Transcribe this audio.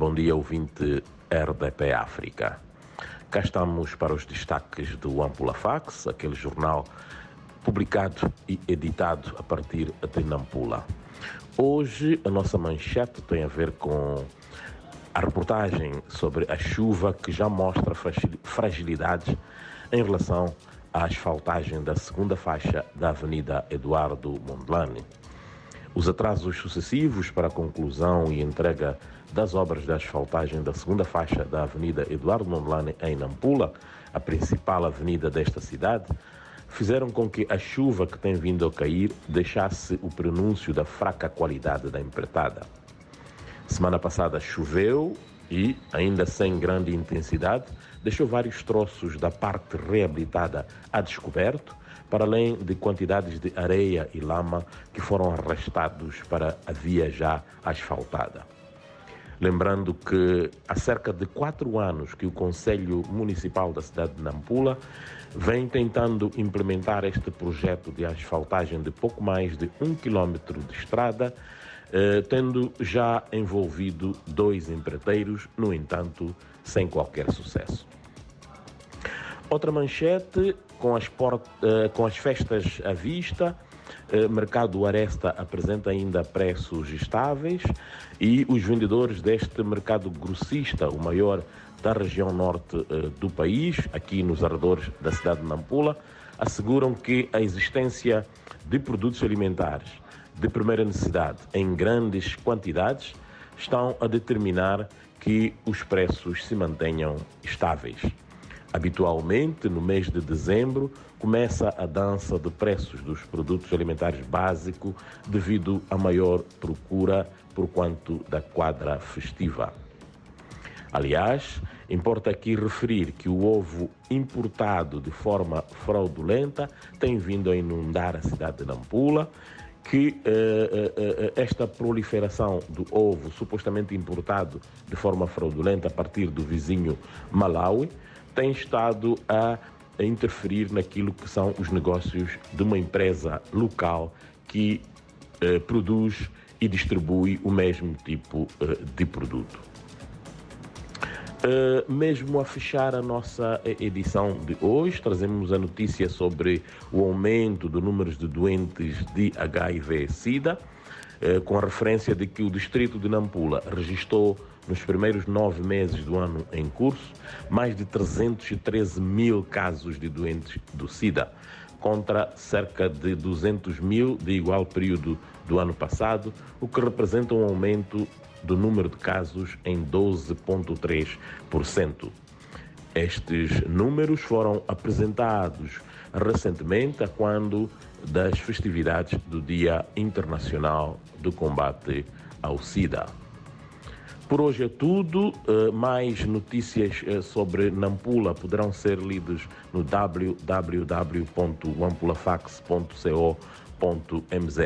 Bom dia, ouvinte RDP África. Cá estamos para os destaques do Ampula Fax, aquele jornal publicado e editado a partir de Nampula. Hoje a nossa manchete tem a ver com a reportagem sobre a chuva que já mostra fragilidades em relação à asfaltagem da segunda faixa da Avenida Eduardo Mondlane. Os atrasos sucessivos para a conclusão e entrega das obras de asfaltagem da segunda faixa da Avenida Eduardo Mondlane em Nampula, a principal avenida desta cidade, fizeram com que a chuva que tem vindo a cair deixasse o prenúncio da fraca qualidade da empreitada. Semana passada choveu e, ainda sem grande intensidade, deixou vários troços da parte reabilitada a descoberto, para além de quantidades de areia e lama que foram arrastados para a via já asfaltada. Lembrando que há cerca de quatro anos que o Conselho Municipal da cidade de Nampula vem tentando implementar este projeto de asfaltagem de pouco mais de um quilômetro de estrada, eh, tendo já envolvido dois empreiteiros, no entanto, sem qualquer sucesso. Outra manchete com as, eh, com as festas à vista. Eh, mercado Aresta apresenta ainda preços estáveis e os vendedores deste mercado grossista, o maior da região norte do país, aqui nos arredores da cidade de Nampula, asseguram que a existência de produtos alimentares de primeira necessidade em grandes quantidades estão a determinar que os preços se mantenham estáveis. Habitualmente, no mês de dezembro, começa a dança de preços dos produtos alimentares básicos devido à maior procura por quanto da quadra festiva. Aliás, importa aqui referir que o ovo importado de forma fraudulenta tem vindo a inundar a cidade de Nampula, que eh, eh, eh, esta proliferação do ovo supostamente importado de forma fraudulenta a partir do vizinho Malawi tem estado a, a interferir naquilo que são os negócios de uma empresa local que produz e distribui o mesmo tipo de produto. Uh, mesmo a fechar a nossa edição de hoje, trazemos a notícia sobre o aumento do número de doentes de HIV-Sida, uh, com a referência de que o distrito de Nampula registrou nos primeiros nove meses do ano em curso, mais de 313 mil casos de doentes do SIDA, contra cerca de 200 mil de igual período do ano passado, o que representa um aumento do número de casos em 12,3%. Estes números foram apresentados recentemente quando das festividades do Dia Internacional do Combate ao SIDA. Por hoje é tudo. Uh, mais notícias uh, sobre Nampula poderão ser lidas no www.ampulafax.co.mz.